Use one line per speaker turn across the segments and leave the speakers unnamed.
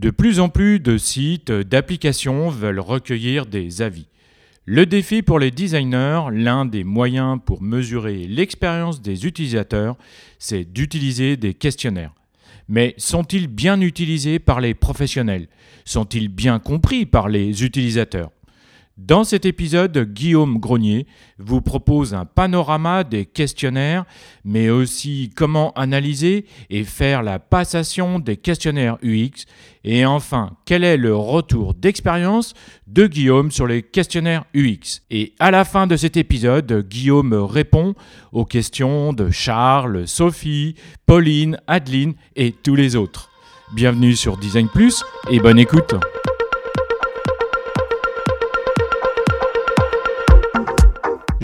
De plus en plus de sites, d'applications veulent recueillir des avis. Le défi pour les designers, l'un des moyens pour mesurer l'expérience des utilisateurs, c'est d'utiliser des questionnaires. Mais sont-ils bien utilisés par les professionnels? Sont-ils bien compris par les utilisateurs? Dans cet épisode, Guillaume Grenier vous propose un panorama des questionnaires, mais aussi comment analyser et faire la passation des questionnaires UX, et enfin quel est le retour d'expérience de Guillaume sur les questionnaires UX. Et à la fin de cet épisode, Guillaume répond aux questions de Charles, Sophie, Pauline, Adeline et tous les autres. Bienvenue sur Design Plus et bonne écoute.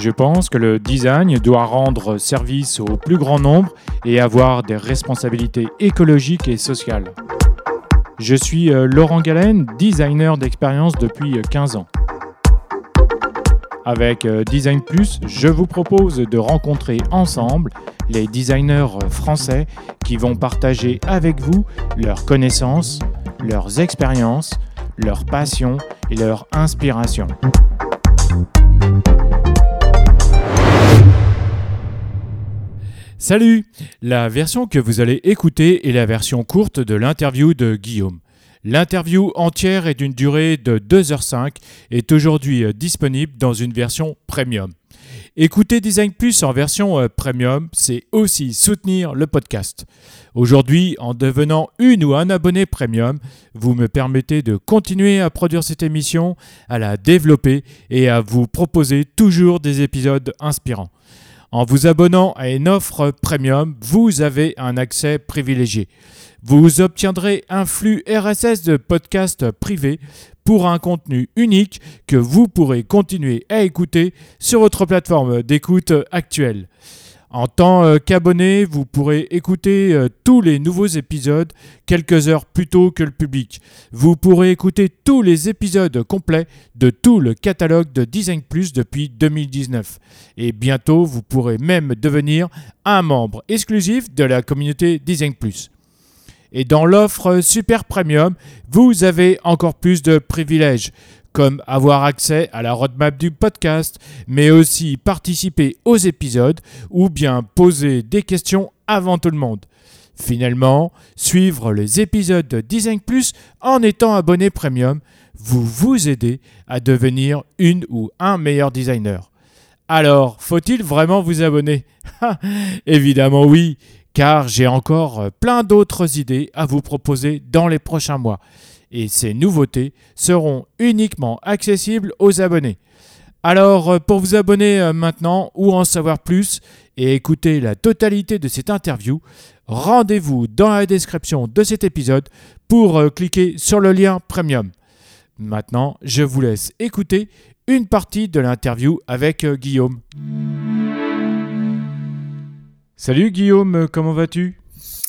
Je pense que le design doit rendre service au plus grand nombre et avoir des responsabilités écologiques et sociales. Je suis euh, Laurent Galen, designer d'expérience depuis 15 ans. Avec euh, Design Plus, je vous propose de rencontrer ensemble les designers français qui vont partager avec vous leurs connaissances, leurs expériences, leurs passions et leurs inspirations. Salut La version que vous allez écouter est la version courte de l'interview de Guillaume. L'interview entière est d'une durée de 2h05 et est aujourd'hui euh, disponible dans une version premium. Écouter Design Plus en version euh, premium, c'est aussi soutenir le podcast. Aujourd'hui, en devenant une ou un abonné premium, vous me permettez de continuer à produire cette émission, à la développer et à vous proposer toujours des épisodes inspirants. En vous abonnant à une offre premium, vous avez un accès privilégié. Vous obtiendrez un flux RSS de podcasts privés pour un contenu unique que vous pourrez continuer à écouter sur votre plateforme d'écoute actuelle. En tant euh, qu'abonné, vous pourrez écouter euh, tous les nouveaux épisodes quelques heures plus tôt que le public. Vous pourrez écouter tous les épisodes complets de tout le catalogue de Design Plus depuis 2019. Et bientôt, vous pourrez même devenir un membre exclusif de la communauté Design Plus. Et dans l'offre Super Premium, vous avez encore plus de privilèges comme avoir accès à la roadmap du podcast, mais aussi participer aux épisodes ou bien poser des questions avant tout le monde. Finalement, suivre les épisodes de Design Plus en étant abonné premium vous vous aider à devenir une ou un meilleur designer. Alors, faut-il vraiment vous abonner? Évidemment oui, car j'ai encore plein d'autres idées à vous proposer dans les prochains mois et ces nouveautés seront uniquement accessibles aux abonnés. Alors euh, pour vous abonner euh, maintenant ou en savoir plus et écouter la totalité de cette interview, rendez-vous dans la description de cet épisode pour euh, cliquer sur le lien premium. Maintenant, je vous laisse écouter une partie de l'interview avec Guillaume. Salut Guillaume, comment vas-tu?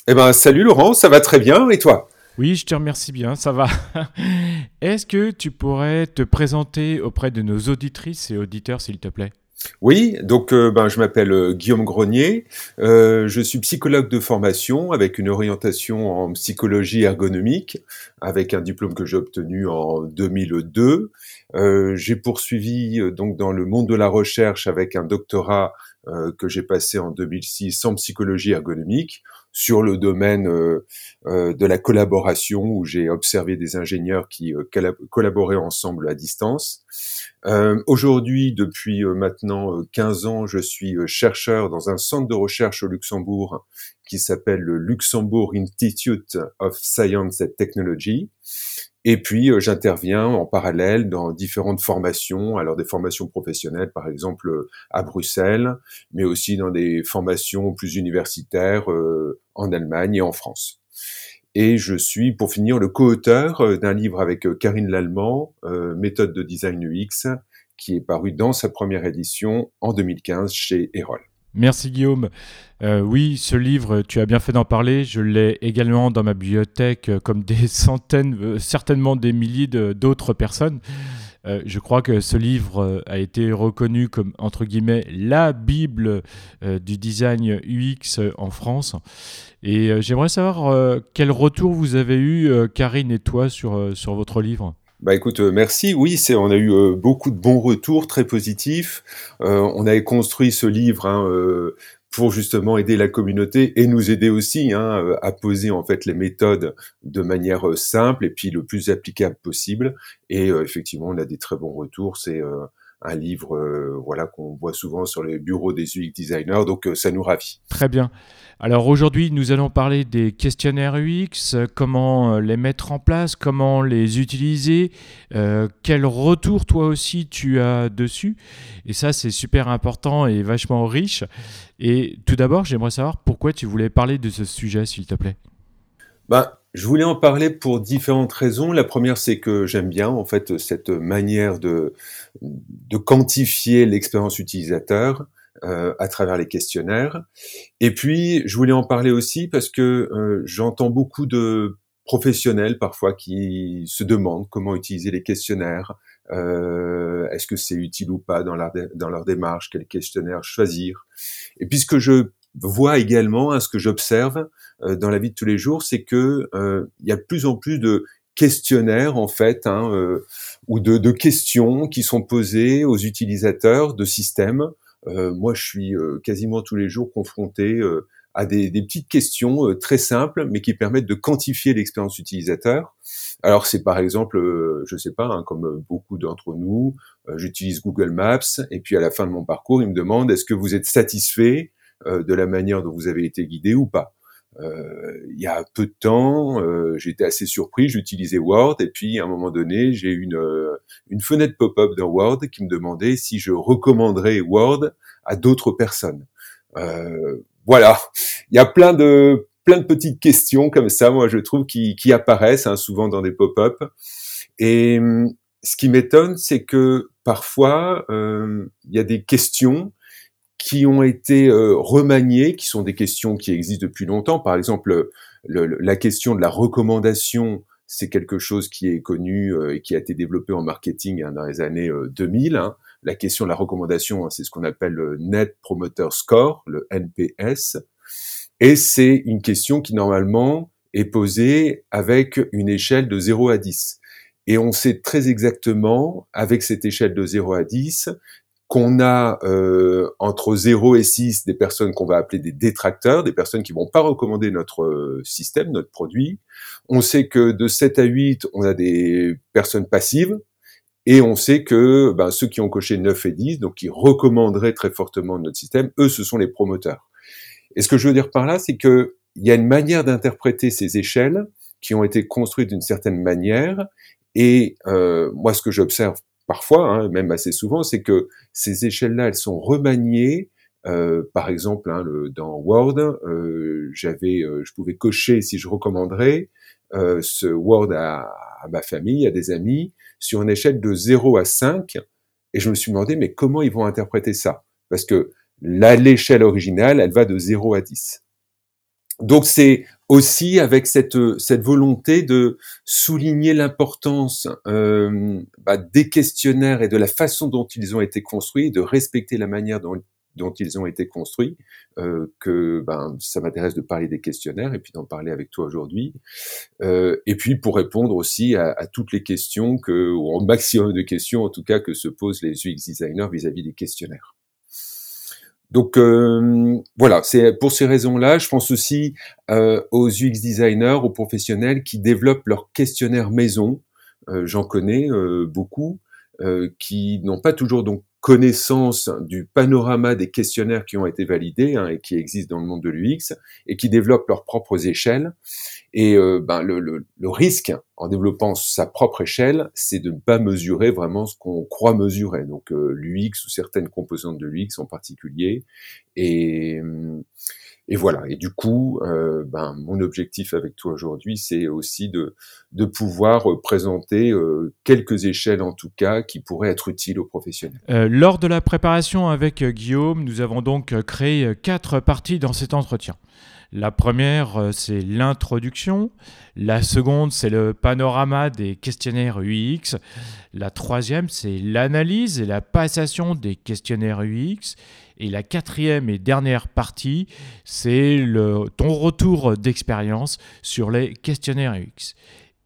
Eh ben salut Laurent, ça va très bien et toi?
Oui, je te remercie bien, ça va. Est-ce que tu pourrais te présenter auprès de nos auditrices et auditeurs, s'il te plaît?
Oui, donc euh, ben, je m'appelle euh, Guillaume Grenier, euh, je suis psychologue de formation avec une orientation en psychologie ergonomique, avec un diplôme que j'ai obtenu en 2002. j'ai poursuivi donc dans le monde de la recherche avec un doctorat que j'ai passé en 2006 en psychologie ergonomique sur le domaine euh, euh, de la collaboration où j'ai observé des ingénieurs qui euh, collaboraient ensemble à distance. Aujourd'hui, depuis maintenant 15 ans, je suis chercheur dans un centre de recherche au Luxembourg qui s'appelle le Luxembourg Institute of Science and Technology. Et puis, euh, j'interviens en parallèle dans différentes formations, alors des formations professionnelles, par exemple euh, à Bruxelles, mais aussi dans des formations plus universitaires euh, en Allemagne et en France. Et je suis, pour finir, le co-auteur d'un livre avec Karine Lallemand, Méthode de design UX, qui est paru dans sa première édition en 2015 chez Erol.
Merci Guillaume. Euh, oui, ce livre, tu as bien fait d'en parler. Je l'ai également dans ma bibliothèque, euh, comme des centaines, euh, certainement des milliers d'autres personnes. Euh, je crois que ce livre euh, a été reconnu comme, entre guillemets, la Bible euh, du design UX en France. Et j'aimerais savoir quel retour vous avez eu, Karine et toi, sur, sur votre livre?
Bah écoute, merci. Oui, c'est on a eu beaucoup de bons retours, très positifs. on avait construit ce livre hein, pour justement aider la communauté et nous aider aussi hein, euh, à poser en fait les méthodes de manière euh, simple et puis le plus applicable possible. Et euh, effectivement, on a des très bons retours. C'est un livre voilà qu'on voit souvent sur les bureaux des UX designers, donc ça nous ravit.
Très bien. Alors aujourd'hui, nous allons parler des questionnaires UX, comment les mettre en place, comment les utiliser, quel retour toi aussi tu as dessus. Et ça, c'est super important et vachement riche. Et tout d'abord, j'aimerais savoir pourquoi tu voulais parler de ce sujet, s'il te plaît.
Ben, je voulais en parler pour différentes raisons. La première, c'est que j'aime bien en fait cette manière de, de quantifier l'expérience utilisateur euh, à travers les questionnaires. Et puis, je voulais en parler aussi parce que euh, j'entends beaucoup de professionnels parfois qui se demandent comment utiliser les questionnaires, euh, est-ce que c'est utile ou pas dans leur, dans leur démarche, quel questionnaire choisir? Et puis ce que je vois également, hein, ce que j'observe dans la vie de tous les jours, c'est que euh, il y a de plus en plus de questionnaires en fait, hein, euh, ou de, de, questions qui sont posées aux utilisateurs de systèmes. moi, je suis quasiment tous les jours confronté à des, des petites questions très simples, mais qui permettent de quantifier l'expérience utilisateur. Alors c'est par exemple, euh, je sais pas, hein, comme beaucoup d'entre nous, euh, j'utilise Google Maps et puis à la fin de mon parcours, il me demande est-ce que vous êtes satisfait euh, de la manière dont vous avez été guidé ou pas? Il y a peu de temps, j'étais assez surpris, j'utilisais Word et puis à un moment donné, j'ai une, une fenêtre pop-up dans Word qui me demandait si je recommanderais Word à d'autres personnes. voilà, il y a plein de plein de petites questions comme ça, moi je trouve, qui, qui apparaissent hein, souvent dans des pop-up. Et hum, ce qui m'étonne, c'est que parfois, euh, il y a des questions qui ont été euh, remaniées, qui sont des questions qui existent depuis longtemps. Par exemple, la question de la recommandation, c'est quelque chose qui est connu euh, et qui a été développé en marketing hein, dans les années 2000. Hein. La question de la recommandation, hein, c'est ce qu'on appelle le Net Promoter Score, le NPS. Et c'est une question qui normalement est posée avec une échelle de 0 à 10. Et on sait très exactement, avec cette échelle de 0 à 10, qu'on a euh, entre 0 et 6 des personnes qu'on va appeler des détracteurs, des personnes qui vont pas recommander notre euh, système, notre produit. On sait que de 7 à 8, on a des personnes passives. Et on sait que ben, ceux qui ont coché 9 et 10, donc qui recommanderaient très fortement notre système, eux, ce sont les promoteurs. Et ce que je veux dire par là, c'est que il y a une manière d'interpréter ces échelles qui ont été construites d'une certaine manière. Et euh, moi, ce que j'observe parfois, hein, même assez souvent, c'est que ces échelles-là, elles sont remaniées. Euh, par exemple, hein, le, dans Word, euh, j'avais, euh, je pouvais cocher si je recommanderais euh, ce Word à, à, ma famille, à des amis, sur une échelle de 0 à 5. Et je me suis demandé, mais comment ils vont interpréter ça? Parce que l'échelle originale, elle va de 0 à 10. Donc c'est aussi avec cette, cette volonté de souligner l'importance euh, bah, des questionnaires et de la façon dont ils ont été construits, de respecter la manière dont, dont ils ont été construits, euh, que ben, ça m'intéresse de parler des questionnaires et puis d'en parler avec toi aujourd'hui. Euh, et puis pour répondre aussi à, à, toutes les questions que, ou au maximum de questions en tout cas que se posent les UX designers vis-à-vis -vis des questionnaires. Donc euh, voilà, c'est pour ces raisons-là. Je pense aussi euh, aux UX designers, aux professionnels qui développent leur questionnaire maison. Euh, j'en connais beaucoup qui n'ont pas toujours donc connaissance du panorama des questionnaires qui ont été validés hein, et qui existent dans le monde de l'UX et qui développent leurs propres échelles. Et euh, ben, le, le, le, risque en développant sa propre échelle, c'est de ne pas mesurer vraiment ce qu'on croit mesurer. Donc euh, l'UX ou certaines composantes de l'UX en particulier. Et, et voilà. Et du coup, euh, ben, mon objectif avec toi aujourd'hui, c'est aussi de, de pouvoir euh, présenter euh, quelques échelles, en tout cas, qui pourraient être utiles aux professionnels.
lors de la préparation avec Guillaume, nous avons donc créé quatre parties dans cet entretien. La première, c'est l'introduction. La seconde, c'est le panorama des questionnaires UX. La troisième, c'est l'analyse et la passation des questionnaires UX. Et la quatrième et dernière partie, c'est ton retour d'expérience sur les questionnaires UX.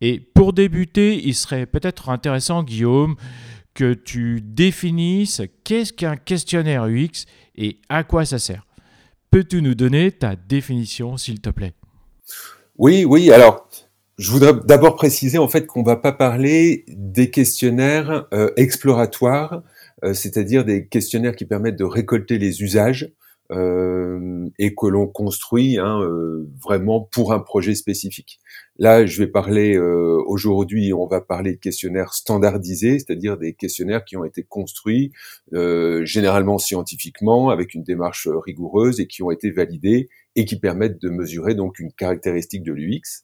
Et pour débuter, il serait peut-être intéressant, Guillaume, que tu définisses qu'est-ce qu'un questionnaire UX et à quoi ça sert. Peux-tu nous donner ta définition, s'il te plaît?
Oui, oui. Alors, je voudrais d'abord préciser en fait qu'on va pas parler des questionnaires euh, exploratoires, c'est-à-dire des questionnaires qui permettent de récolter les usages euh, et que l'on construit hein, euh, vraiment pour un projet spécifique. Là, je vais parler euh, aujourd'hui, on va parler de questionnaires standardisés, c'est-à-dire des questionnaires qui ont été construits généralement scientifiquement avec une démarche rigoureuse et qui ont été validés et qui permettent de mesurer donc une caractéristique de l'UX.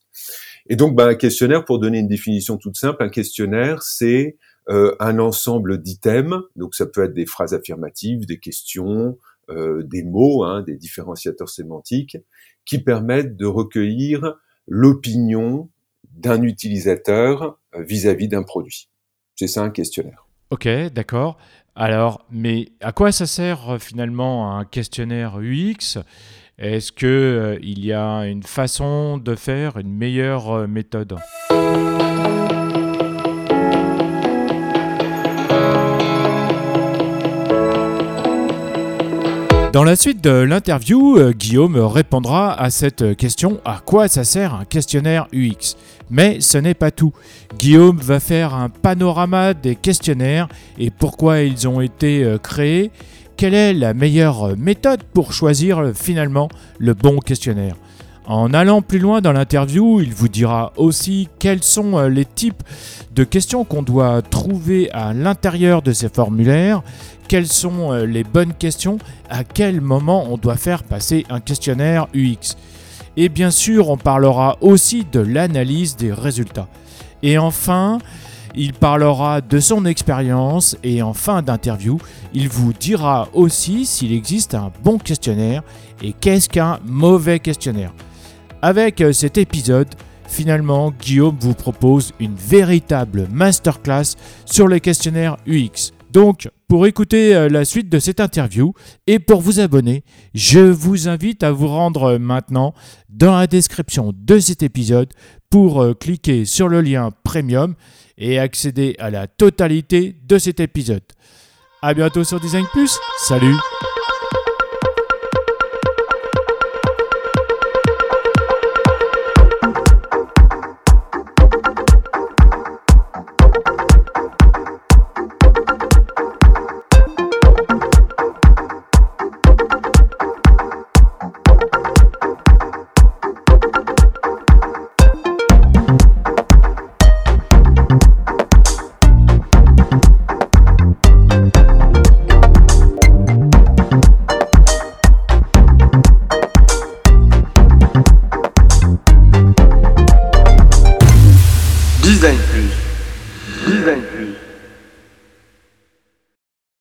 Et donc, ben, un questionnaire, pour donner une définition toute simple, un questionnaire, c'est un ensemble d'items, donc ça peut être des phrases affirmatives, des questions, euh, des mots, hein, des différenciateurs sémantiques, qui permettent de recueillir l'opinion d'un utilisateur euh, vis-à-vis d'un produit. C'est ça un questionnaire.
Ok, d'accord. Alors, mais à quoi ça sert euh, finalement un questionnaire UX Est-ce qu'il il y a une façon de faire, une meilleure méthode? Dans la suite de l'interview, euh, Guillaume répondra à cette question à quoi ça sert un questionnaire UX. Mais ce n'est pas tout. Guillaume va faire un panorama des questionnaires et pourquoi ils ont été euh, créés. Quelle est la meilleure méthode pour choisir euh, finalement le bon questionnaire? En allant plus loin dans l'interview, il vous dira aussi quels sont les types de questions qu'on doit trouver à l'intérieur de ces formulaires, quelles sont euh, les bonnes questions, à quel moment on doit faire passer un questionnaire UX. Et bien sûr, on parlera aussi de l'analyse des résultats. Et enfin, il parlera de son expérience et en fin d'interview, il vous dira aussi s'il existe un bon questionnaire et qu'est-ce qu'un mauvais questionnaire. Avec euh, cet épisode, finalement, Guillaume vous propose une véritable masterclass sur les questionnaires UX. Donc, pour écouter euh, la suite de cette interview et pour vous abonner, je vous invite à vous rendre euh, maintenant dans la description de cet épisode pour cliquer sur le lien premium et accéder à la totalité de cet épisode. A bientôt sur Design Plus. Salut